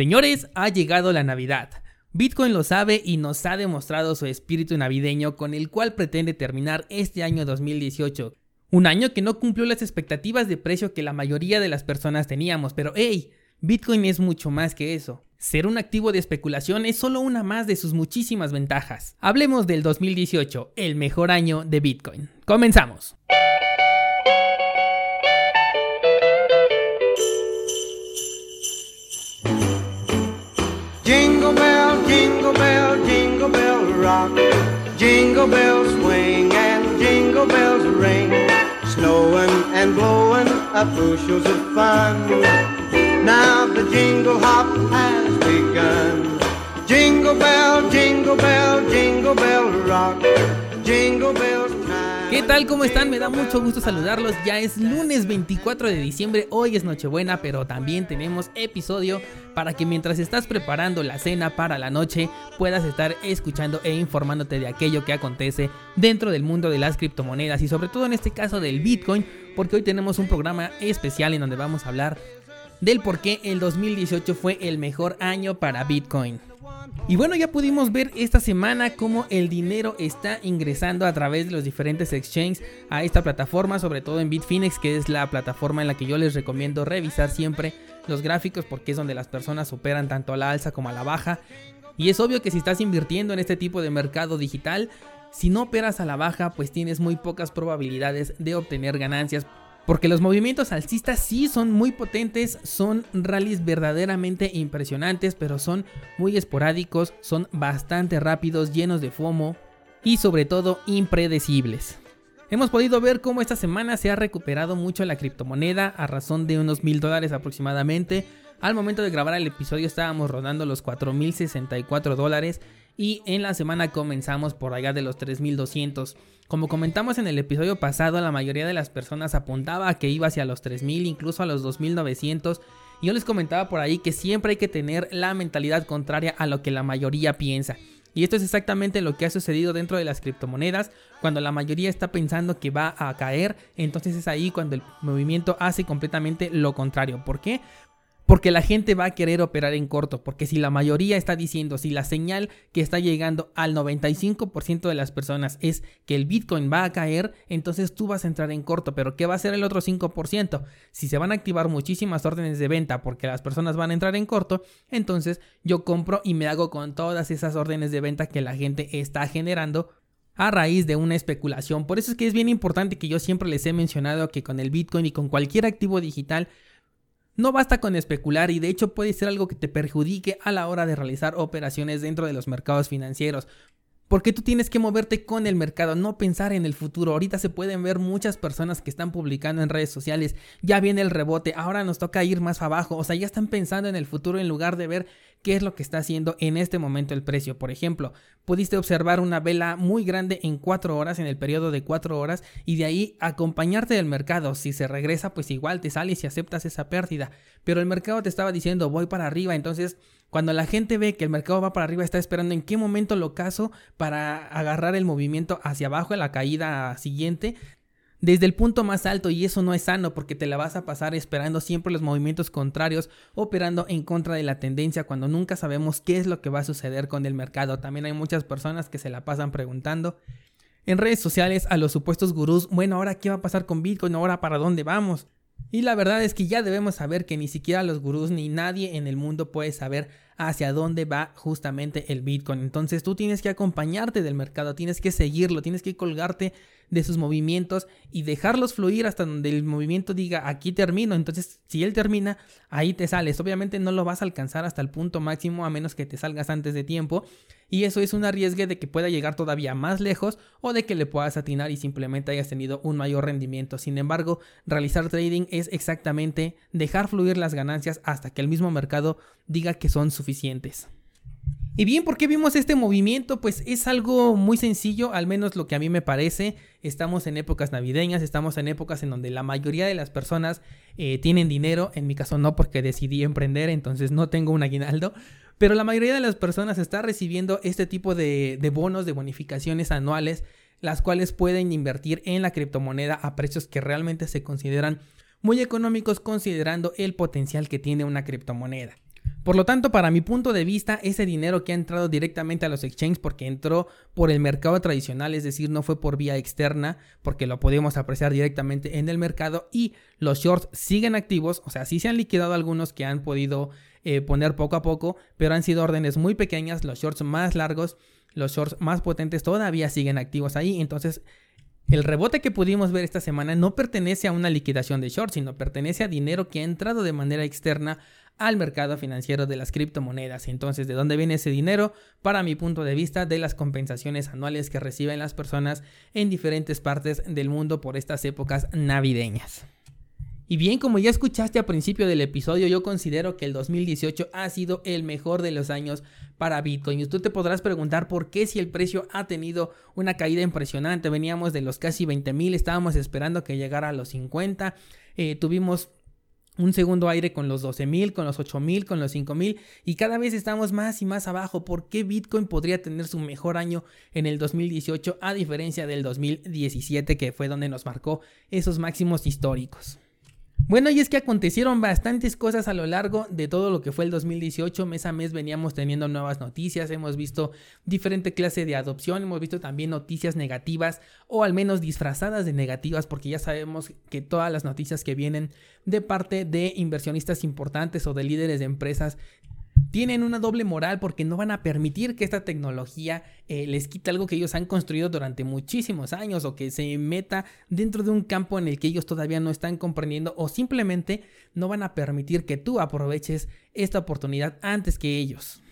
Señores, ha llegado la Navidad. Bitcoin lo sabe y nos ha demostrado su espíritu navideño con el cual pretende terminar este año 2018. Un año que no cumplió las expectativas de precio que la mayoría de las personas teníamos, pero hey, Bitcoin es mucho más que eso. Ser un activo de especulación es solo una más de sus muchísimas ventajas. Hablemos del 2018, el mejor año de Bitcoin. Comenzamos. Jingle bell, jingle bell, jingle bell rock. Jingle bells swing and jingle bells ring. Snowing and blowing up bushels of fun. Now the jingle hop has begun. Jingle bell, jingle bell, jingle bell rock. Jingle bells ¿Qué tal? ¿Cómo están? Me da mucho gusto saludarlos. Ya es lunes 24 de diciembre, hoy es Nochebuena, pero también tenemos episodio para que mientras estás preparando la cena para la noche puedas estar escuchando e informándote de aquello que acontece dentro del mundo de las criptomonedas y sobre todo en este caso del Bitcoin, porque hoy tenemos un programa especial en donde vamos a hablar del por qué el 2018 fue el mejor año para Bitcoin. Y bueno, ya pudimos ver esta semana cómo el dinero está ingresando a través de los diferentes exchanges a esta plataforma, sobre todo en Bitfinex, que es la plataforma en la que yo les recomiendo revisar siempre los gráficos porque es donde las personas operan tanto a la alza como a la baja. Y es obvio que si estás invirtiendo en este tipo de mercado digital, si no operas a la baja, pues tienes muy pocas probabilidades de obtener ganancias porque los movimientos alcistas sí son muy potentes, son rallies verdaderamente impresionantes, pero son muy esporádicos, son bastante rápidos, llenos de FOMO y sobre todo impredecibles. Hemos podido ver cómo esta semana se ha recuperado mucho la criptomoneda a razón de unos mil dólares aproximadamente. Al momento de grabar el episodio estábamos rodando los 4.064 dólares y en la semana comenzamos por allá de los 3.200. Como comentamos en el episodio pasado, la mayoría de las personas apuntaba a que iba hacia los 3000, incluso a los 2900. Y yo les comentaba por ahí que siempre hay que tener la mentalidad contraria a lo que la mayoría piensa. Y esto es exactamente lo que ha sucedido dentro de las criptomonedas. Cuando la mayoría está pensando que va a caer, entonces es ahí cuando el movimiento hace completamente lo contrario. ¿Por qué? Porque la gente va a querer operar en corto, porque si la mayoría está diciendo, si la señal que está llegando al 95% de las personas es que el Bitcoin va a caer, entonces tú vas a entrar en corto, pero ¿qué va a hacer el otro 5%? Si se van a activar muchísimas órdenes de venta porque las personas van a entrar en corto, entonces yo compro y me hago con todas esas órdenes de venta que la gente está generando a raíz de una especulación. Por eso es que es bien importante que yo siempre les he mencionado que con el Bitcoin y con cualquier activo digital no basta con especular y de hecho puede ser algo que te perjudique a la hora de realizar operaciones dentro de los mercados financieros. Porque tú tienes que moverte con el mercado, no pensar en el futuro. Ahorita se pueden ver muchas personas que están publicando en redes sociales, ya viene el rebote, ahora nos toca ir más abajo. O sea, ya están pensando en el futuro en lugar de ver qué es lo que está haciendo en este momento el precio. Por ejemplo, pudiste observar una vela muy grande en 4 horas, en el periodo de 4 horas, y de ahí acompañarte del mercado. Si se regresa, pues igual te sales y aceptas esa pérdida. Pero el mercado te estaba diciendo voy para arriba, entonces cuando la gente ve que el mercado va para arriba, está esperando en qué momento lo caso para agarrar el movimiento hacia abajo la caída siguiente desde el punto más alto y eso no es sano porque te la vas a pasar esperando siempre los movimientos contrarios, operando en contra de la tendencia cuando nunca sabemos qué es lo que va a suceder con el mercado. También hay muchas personas que se la pasan preguntando en redes sociales a los supuestos gurús, bueno, ahora qué va a pasar con Bitcoin, ahora para dónde vamos. Y la verdad es que ya debemos saber que ni siquiera los gurús ni nadie en el mundo puede saber hacia dónde va justamente el Bitcoin. Entonces tú tienes que acompañarte del mercado, tienes que seguirlo, tienes que colgarte de sus movimientos y dejarlos fluir hasta donde el movimiento diga aquí termino. Entonces, si él termina, ahí te sales. Obviamente no lo vas a alcanzar hasta el punto máximo a menos que te salgas antes de tiempo. Y eso es un arriesgue de que pueda llegar todavía más lejos o de que le puedas atinar y simplemente hayas tenido un mayor rendimiento. Sin embargo, realizar trading es exactamente dejar fluir las ganancias hasta que el mismo mercado diga que son suficientes. Y bien, ¿por qué vimos este movimiento? Pues es algo muy sencillo, al menos lo que a mí me parece. Estamos en épocas navideñas, estamos en épocas en donde la mayoría de las personas eh, tienen dinero. En mi caso no, porque decidí emprender, entonces no tengo un aguinaldo. Pero la mayoría de las personas está recibiendo este tipo de, de bonos, de bonificaciones anuales, las cuales pueden invertir en la criptomoneda a precios que realmente se consideran muy económicos considerando el potencial que tiene una criptomoneda. Por lo tanto, para mi punto de vista, ese dinero que ha entrado directamente a los exchanges porque entró por el mercado tradicional, es decir, no fue por vía externa, porque lo podemos apreciar directamente en el mercado y los shorts siguen activos, o sea, sí se han liquidado algunos que han podido eh, poner poco a poco, pero han sido órdenes muy pequeñas, los shorts más largos, los shorts más potentes todavía siguen activos ahí, entonces el rebote que pudimos ver esta semana no pertenece a una liquidación de shorts, sino pertenece a dinero que ha entrado de manera externa al mercado financiero de las criptomonedas. Entonces, ¿de dónde viene ese dinero? Para mi punto de vista, de las compensaciones anuales que reciben las personas en diferentes partes del mundo por estas épocas navideñas. Y bien, como ya escuchaste al principio del episodio, yo considero que el 2018 ha sido el mejor de los años para Bitcoin. Y tú te podrás preguntar por qué si el precio ha tenido una caída impresionante. Veníamos de los casi 20 mil, estábamos esperando que llegara a los 50. Eh, tuvimos un segundo aire con los 12 mil, con los 8 mil, con los 5 mil y cada vez estamos más y más abajo. ¿Por qué Bitcoin podría tener su mejor año en el 2018 a diferencia del 2017 que fue donde nos marcó esos máximos históricos? Bueno, y es que acontecieron bastantes cosas a lo largo de todo lo que fue el 2018. Mes a mes veníamos teniendo nuevas noticias, hemos visto diferente clase de adopción, hemos visto también noticias negativas o al menos disfrazadas de negativas porque ya sabemos que todas las noticias que vienen de parte de inversionistas importantes o de líderes de empresas tienen una doble moral porque no van a permitir que esta tecnología eh, les quite algo que ellos han construido durante muchísimos años o que se meta dentro de un campo en el que ellos todavía no están comprendiendo o simplemente no van a permitir que tú aproveches esta oportunidad antes que ellos.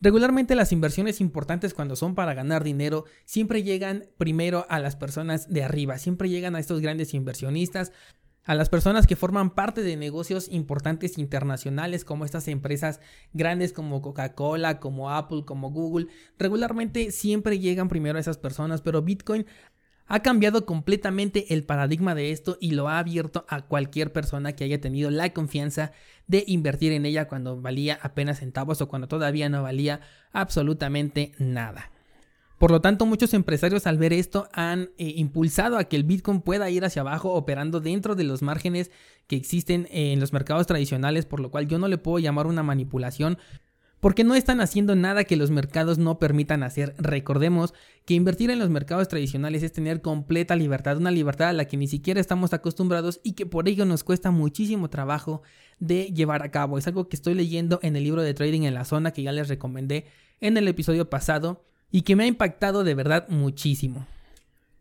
Regularmente las inversiones importantes cuando son para ganar dinero siempre llegan primero a las personas de arriba, siempre llegan a estos grandes inversionistas, a las personas que forman parte de negocios importantes internacionales como estas empresas grandes como Coca-Cola, como Apple, como Google, regularmente siempre llegan primero a esas personas, pero Bitcoin ha cambiado completamente el paradigma de esto y lo ha abierto a cualquier persona que haya tenido la confianza de invertir en ella cuando valía apenas centavos o cuando todavía no valía absolutamente nada. Por lo tanto, muchos empresarios al ver esto han eh, impulsado a que el Bitcoin pueda ir hacia abajo operando dentro de los márgenes que existen en los mercados tradicionales, por lo cual yo no le puedo llamar una manipulación. Porque no están haciendo nada que los mercados no permitan hacer. Recordemos que invertir en los mercados tradicionales es tener completa libertad, una libertad a la que ni siquiera estamos acostumbrados y que por ello nos cuesta muchísimo trabajo de llevar a cabo. Es algo que estoy leyendo en el libro de trading en la zona que ya les recomendé en el episodio pasado y que me ha impactado de verdad muchísimo.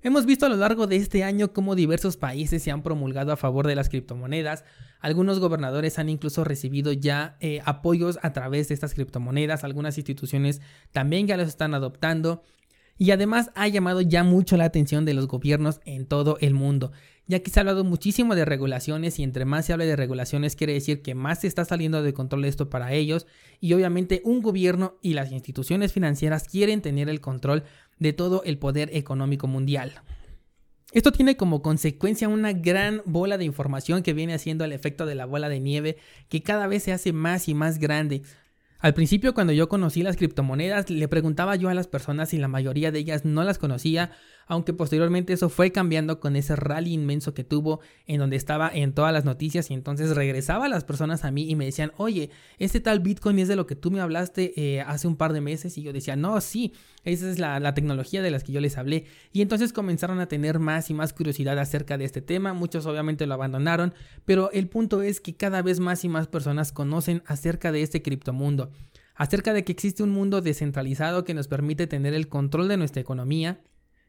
Hemos visto a lo largo de este año cómo diversos países se han promulgado a favor de las criptomonedas. Algunos gobernadores han incluso recibido ya eh, apoyos a través de estas criptomonedas. Algunas instituciones también ya los están adoptando. Y además ha llamado ya mucho la atención de los gobiernos en todo el mundo ya que se ha hablado muchísimo de regulaciones y entre más se habla de regulaciones quiere decir que más se está saliendo de control esto para ellos y obviamente un gobierno y las instituciones financieras quieren tener el control de todo el poder económico mundial. Esto tiene como consecuencia una gran bola de información que viene haciendo el efecto de la bola de nieve que cada vez se hace más y más grande. Al principio cuando yo conocí las criptomonedas le preguntaba yo a las personas y la mayoría de ellas no las conocía aunque posteriormente eso fue cambiando con ese rally inmenso que tuvo en donde estaba en todas las noticias y entonces regresaba las personas a mí y me decían, oye, este tal Bitcoin es de lo que tú me hablaste eh, hace un par de meses y yo decía, no, sí, esa es la, la tecnología de las que yo les hablé y entonces comenzaron a tener más y más curiosidad acerca de este tema, muchos obviamente lo abandonaron, pero el punto es que cada vez más y más personas conocen acerca de este criptomundo acerca de que existe un mundo descentralizado que nos permite tener el control de nuestra economía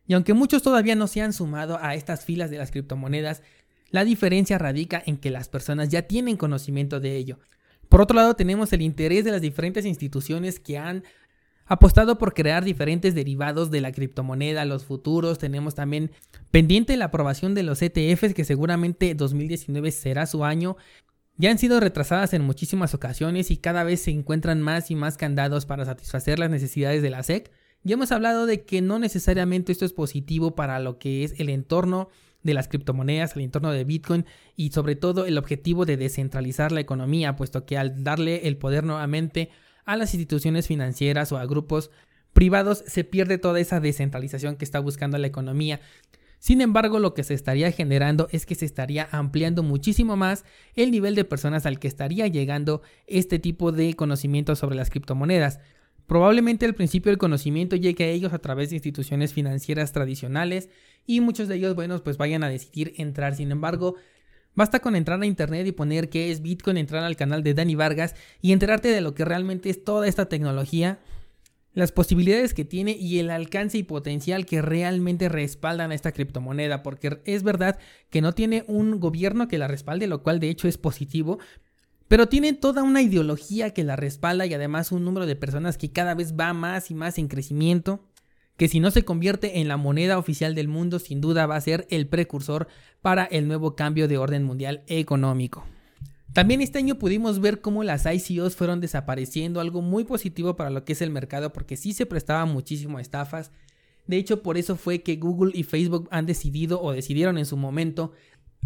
y aunque muchos todavía no se han sumado a estas filas de las criptomonedas, la diferencia radica en que las personas ya tienen conocimiento de ello. Por otro lado, tenemos el interés de las diferentes instituciones que han apostado por crear diferentes derivados de la criptomoneda, los futuros, tenemos también pendiente la aprobación de los ETFs que seguramente 2019 será su año. Ya han sido retrasadas en muchísimas ocasiones y cada vez se encuentran más y más candados para satisfacer las necesidades de la SEC. Ya hemos hablado de que no necesariamente esto es positivo para lo que es el entorno de las criptomonedas, el entorno de Bitcoin y sobre todo el objetivo de descentralizar la economía, puesto que al darle el poder nuevamente a las instituciones financieras o a grupos privados se pierde toda esa descentralización que está buscando la economía. Sin embargo, lo que se estaría generando es que se estaría ampliando muchísimo más el nivel de personas al que estaría llegando este tipo de conocimiento sobre las criptomonedas. Probablemente al principio el conocimiento llegue a ellos a través de instituciones financieras tradicionales y muchos de ellos, bueno, pues vayan a decidir entrar. Sin embargo, basta con entrar a internet y poner qué es Bitcoin, entrar al canal de Dani Vargas y enterarte de lo que realmente es toda esta tecnología las posibilidades que tiene y el alcance y potencial que realmente respaldan a esta criptomoneda, porque es verdad que no tiene un gobierno que la respalde, lo cual de hecho es positivo, pero tiene toda una ideología que la respalda y además un número de personas que cada vez va más y más en crecimiento, que si no se convierte en la moneda oficial del mundo, sin duda va a ser el precursor para el nuevo cambio de orden mundial económico. También este año pudimos ver cómo las ICOs fueron desapareciendo, algo muy positivo para lo que es el mercado porque sí se prestaba muchísimo a estafas. De hecho, por eso fue que Google y Facebook han decidido o decidieron en su momento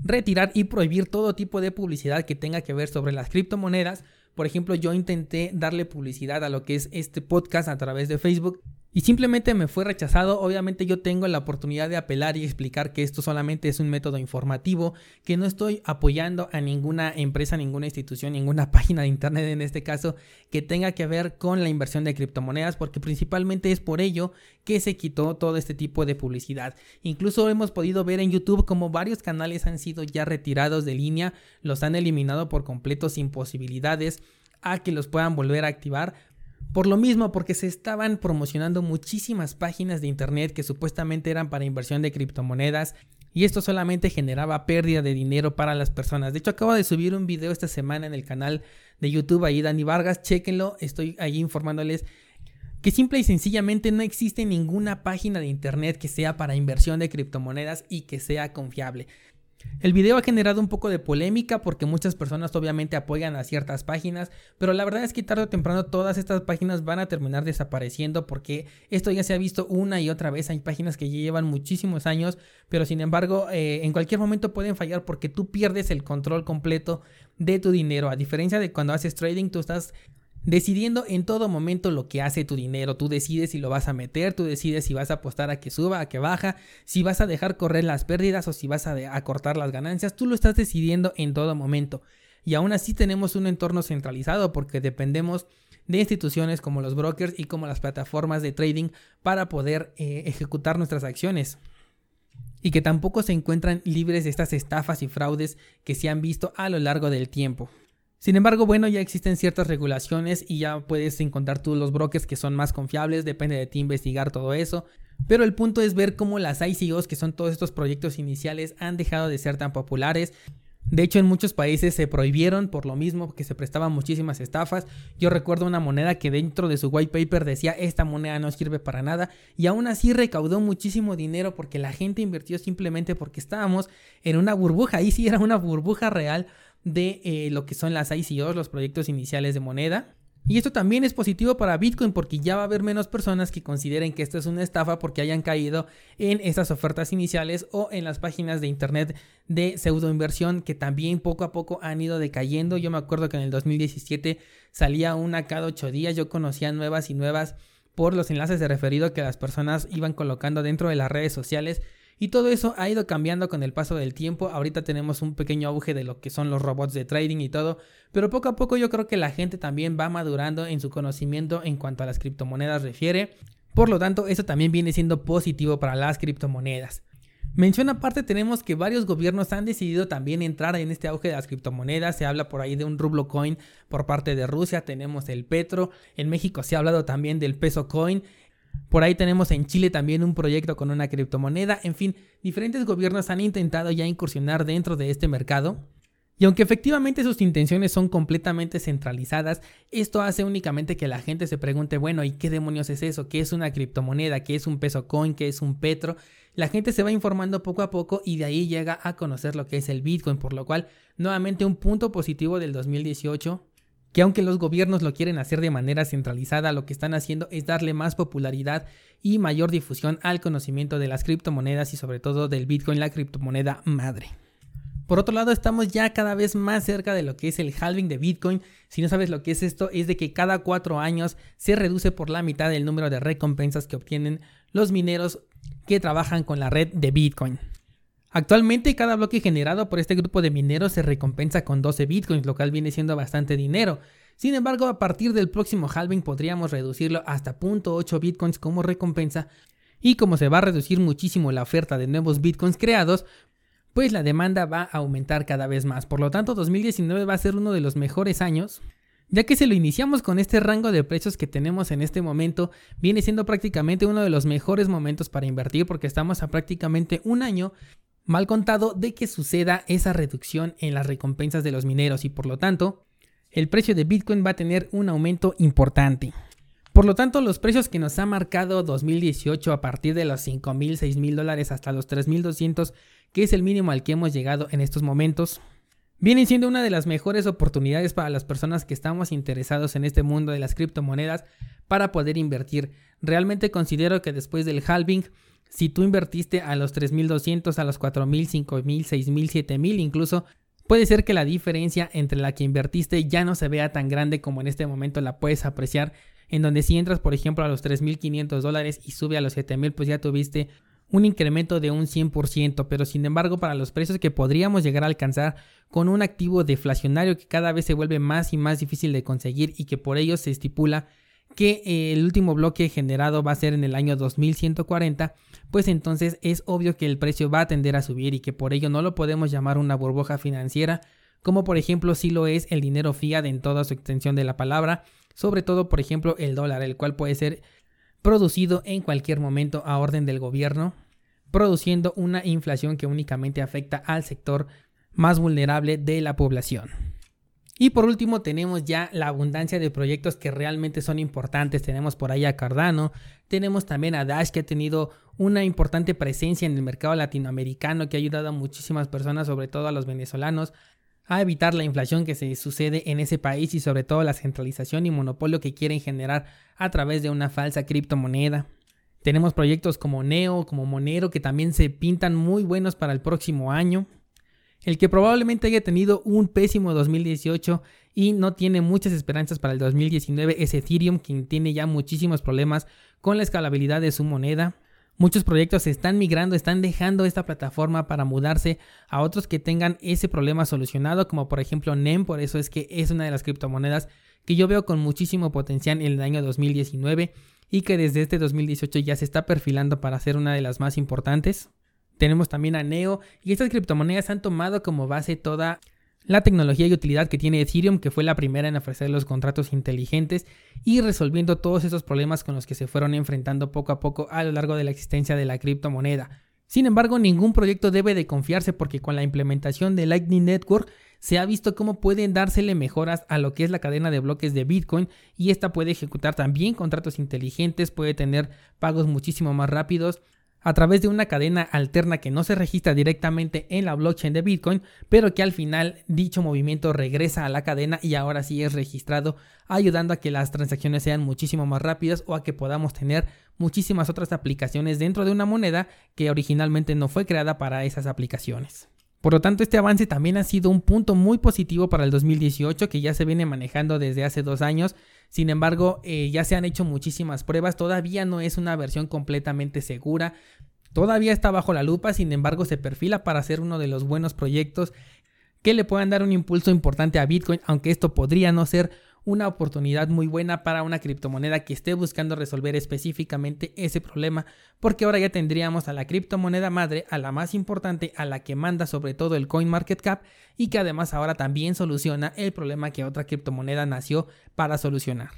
retirar y prohibir todo tipo de publicidad que tenga que ver sobre las criptomonedas. Por ejemplo, yo intenté darle publicidad a lo que es este podcast a través de Facebook y simplemente me fue rechazado. Obviamente yo tengo la oportunidad de apelar y explicar que esto solamente es un método informativo, que no estoy apoyando a ninguna empresa, ninguna institución, ninguna página de internet en este caso que tenga que ver con la inversión de criptomonedas, porque principalmente es por ello que se quitó todo este tipo de publicidad. Incluso hemos podido ver en YouTube como varios canales han sido ya retirados de línea, los han eliminado por completo sin posibilidades a que los puedan volver a activar por lo mismo, porque se estaban promocionando muchísimas páginas de internet que supuestamente eran para inversión de criptomonedas y esto solamente generaba pérdida de dinero para las personas. De hecho, acabo de subir un video esta semana en el canal de YouTube ahí Dani Vargas, chequenlo, estoy ahí informándoles que simple y sencillamente no existe ninguna página de internet que sea para inversión de criptomonedas y que sea confiable. El video ha generado un poco de polémica porque muchas personas obviamente apoyan a ciertas páginas, pero la verdad es que tarde o temprano todas estas páginas van a terminar desapareciendo porque esto ya se ha visto una y otra vez. Hay páginas que llevan muchísimos años, pero sin embargo eh, en cualquier momento pueden fallar porque tú pierdes el control completo de tu dinero. A diferencia de cuando haces trading, tú estás decidiendo en todo momento lo que hace tu dinero. Tú decides si lo vas a meter, tú decides si vas a apostar a que suba, a que baja, si vas a dejar correr las pérdidas o si vas a, cortar las ganancias. Tú lo estás decidiendo en todo momento. Y aún así tenemos un entorno centralizado porque dependemos de instituciones como los brokers y como las plataformas de trading para poder eh, ejecutar nuestras acciones. Y que tampoco se encuentran libres de estas estafas y fraudes que se han visto a lo largo del tiempo. Sin embargo, bueno, ya existen ciertas regulaciones y ya puedes encontrar tú los brokers que son más confiables, depende de ti investigar todo eso. Pero el punto es ver cómo las ICOs, que son todos estos proyectos iniciales, han dejado de ser tan populares. De hecho, en muchos países se prohibieron por lo mismo, porque se prestaban muchísimas estafas. Yo recuerdo una moneda que dentro de su white paper decía esta moneda no sirve para nada y aún así recaudó muchísimo dinero porque la gente invirtió simplemente porque estábamos en una burbuja. Ahí sí era una burbuja real de eh, lo que son las ICOs, los proyectos iniciales de moneda. Y esto también es positivo para Bitcoin porque ya va a haber menos personas que consideren que esto es una estafa porque hayan caído en estas ofertas iniciales o en las páginas de internet de pseudo inversión que también poco a poco han ido decayendo. Yo me acuerdo que en el 2017 salía una cada ocho días, yo conocía nuevas y nuevas por los enlaces de referido que las personas iban colocando dentro de las redes sociales y todo eso ha ido cambiando con el paso del tiempo. Ahorita tenemos un pequeño auge de lo que son los robots de trading y todo. Pero poco a poco yo creo que la gente también va madurando en su conocimiento en cuanto a las criptomonedas refiere. Por lo tanto, eso también viene siendo positivo para las criptomonedas. Mención aparte tenemos que varios gobiernos han decidido también entrar en este auge de las criptomonedas. Se habla por ahí de un rublo coin por parte de Rusia, tenemos el petro. En México se ha hablado también del peso coin. Por ahí tenemos en Chile también un proyecto con una criptomoneda. En fin, diferentes gobiernos han intentado ya incursionar dentro de este mercado. Y aunque efectivamente sus intenciones son completamente centralizadas, esto hace únicamente que la gente se pregunte, bueno, ¿y qué demonios es eso? ¿Qué es una criptomoneda? ¿Qué es un peso coin? ¿Qué es un petro? La gente se va informando poco a poco y de ahí llega a conocer lo que es el Bitcoin, por lo cual nuevamente un punto positivo del 2018 que aunque los gobiernos lo quieren hacer de manera centralizada, lo que están haciendo es darle más popularidad y mayor difusión al conocimiento de las criptomonedas y sobre todo del Bitcoin, la criptomoneda madre. Por otro lado, estamos ya cada vez más cerca de lo que es el halving de Bitcoin. Si no sabes lo que es esto, es de que cada cuatro años se reduce por la mitad el número de recompensas que obtienen los mineros que trabajan con la red de Bitcoin. Actualmente cada bloque generado por este grupo de mineros se recompensa con 12 bitcoins, lo cual viene siendo bastante dinero. Sin embargo, a partir del próximo halving podríamos reducirlo hasta 0.8 bitcoins como recompensa y como se va a reducir muchísimo la oferta de nuevos bitcoins creados, pues la demanda va a aumentar cada vez más. Por lo tanto, 2019 va a ser uno de los mejores años ya que si lo iniciamos con este rango de precios que tenemos en este momento, viene siendo prácticamente uno de los mejores momentos para invertir porque estamos a prácticamente un año mal contado de que suceda esa reducción en las recompensas de los mineros y por lo tanto el precio de Bitcoin va a tener un aumento importante. Por lo tanto, los precios que nos ha marcado 2018 a partir de los 5 mil, 6 mil dólares hasta los 3.200, que es el mínimo al que hemos llegado en estos momentos, vienen siendo una de las mejores oportunidades para las personas que estamos interesados en este mundo de las criptomonedas para poder invertir. Realmente considero que después del halving si tú invertiste a los 3.200, a los 4.000, 5.000, 6.000, 7.000 incluso, puede ser que la diferencia entre la que invertiste ya no se vea tan grande como en este momento la puedes apreciar, en donde si entras por ejemplo a los 3.500 dólares y sube a los 7.000 pues ya tuviste un incremento de un 100%, pero sin embargo para los precios que podríamos llegar a alcanzar con un activo deflacionario que cada vez se vuelve más y más difícil de conseguir y que por ello se estipula que eh, el último bloque generado va a ser en el año 2140, pues entonces es obvio que el precio va a tender a subir y que por ello no lo podemos llamar una burbuja financiera, como por ejemplo si lo es el dinero fiat en toda su extensión de la palabra, sobre todo por ejemplo el dólar, el cual puede ser producido en cualquier momento a orden del gobierno, produciendo una inflación que únicamente afecta al sector más vulnerable de la población. Y por último tenemos ya la abundancia de proyectos que realmente son importantes. Tenemos por ahí a Cardano, tenemos también a Dash que ha tenido una importante presencia en el mercado latinoamericano que ha ayudado a muchísimas personas, sobre todo a los venezolanos, a evitar la inflación que se sucede en ese país y sobre todo la centralización y monopolio que quieren generar a través de una falsa criptomoneda. Tenemos proyectos como Neo, como Monero que también se pintan muy buenos para el próximo año. El que probablemente haya tenido un pésimo 2018 y no tiene muchas esperanzas para el 2019 es Ethereum, quien tiene ya muchísimos problemas con la escalabilidad de su moneda. Muchos proyectos están migrando, están dejando esta plataforma para mudarse a otros que tengan ese problema solucionado, como por ejemplo NEM, por eso es que es una de las criptomonedas que yo veo con muchísimo potencial en el año 2019 y que desde este 2018 ya se está perfilando para ser una de las más importantes. Tenemos también a Neo y estas criptomonedas han tomado como base toda la tecnología y utilidad que tiene Ethereum, que fue la primera en ofrecer los contratos inteligentes y resolviendo todos esos problemas con los que se fueron enfrentando poco a poco a lo largo de la existencia de la criptomoneda. Sin embargo, ningún proyecto debe de confiarse porque con la implementación de Lightning Network se ha visto cómo pueden dársele mejoras a lo que es la cadena de bloques de Bitcoin y esta puede ejecutar también contratos inteligentes, puede tener pagos muchísimo más rápidos a través de una cadena alterna que no se registra directamente en la blockchain de Bitcoin, pero que al final dicho movimiento regresa a la cadena y ahora sí es registrado, ayudando a que las transacciones sean muchísimo más rápidas o a que podamos tener muchísimas otras aplicaciones dentro de una moneda que originalmente no fue creada para esas aplicaciones. Por lo tanto, este avance también ha sido un punto muy positivo para el 2018 que ya se viene manejando desde hace dos años. Sin embargo, eh, ya se han hecho muchísimas pruebas. Todavía no es una versión completamente segura. Todavía está bajo la lupa, sin embargo, se perfila para ser uno de los buenos proyectos que le puedan dar un impulso importante a Bitcoin, aunque esto podría no ser una oportunidad muy buena para una criptomoneda que esté buscando resolver específicamente ese problema, porque ahora ya tendríamos a la criptomoneda madre, a la más importante, a la que manda sobre todo el CoinMarketCap y que además ahora también soluciona el problema que otra criptomoneda nació para solucionar.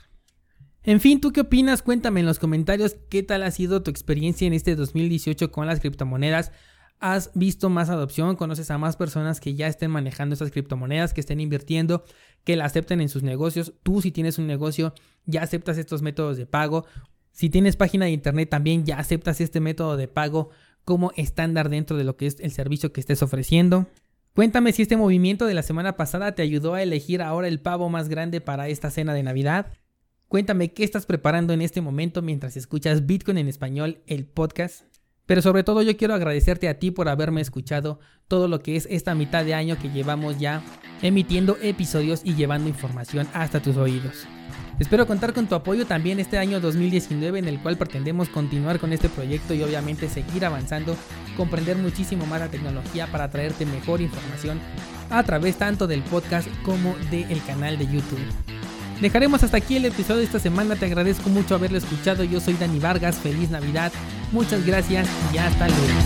En fin, ¿tú qué opinas? Cuéntame en los comentarios qué tal ha sido tu experiencia en este 2018 con las criptomonedas. ¿Has visto más adopción? ¿Conoces a más personas que ya estén manejando estas criptomonedas, que estén invirtiendo? que la acepten en sus negocios. Tú si tienes un negocio ya aceptas estos métodos de pago. Si tienes página de internet también ya aceptas este método de pago como estándar dentro de lo que es el servicio que estés ofreciendo. Cuéntame si este movimiento de la semana pasada te ayudó a elegir ahora el pavo más grande para esta cena de Navidad. Cuéntame qué estás preparando en este momento mientras escuchas Bitcoin en español, el podcast. Pero sobre todo yo quiero agradecerte a ti por haberme escuchado todo lo que es esta mitad de año que llevamos ya emitiendo episodios y llevando información hasta tus oídos. Espero contar con tu apoyo también este año 2019 en el cual pretendemos continuar con este proyecto y obviamente seguir avanzando, comprender muchísimo más la tecnología para traerte mejor información a través tanto del podcast como del canal de YouTube. Dejaremos hasta aquí el episodio de esta semana, te agradezco mucho haberlo escuchado, yo soy Dani Vargas, feliz Navidad, muchas gracias y hasta luego.